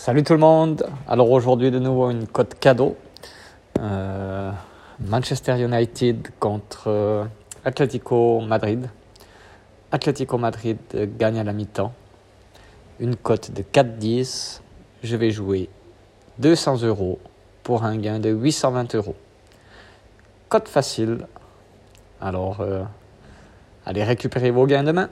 Salut tout le monde. Alors aujourd'hui de nouveau une cote cadeau. Euh, Manchester United contre euh, Atlético Madrid. Atlético Madrid gagne à la mi-temps. Une cote de 4-10. Je vais jouer 200 euros pour un gain de 820 euros. Cote facile. Alors, euh, allez récupérer vos gains demain.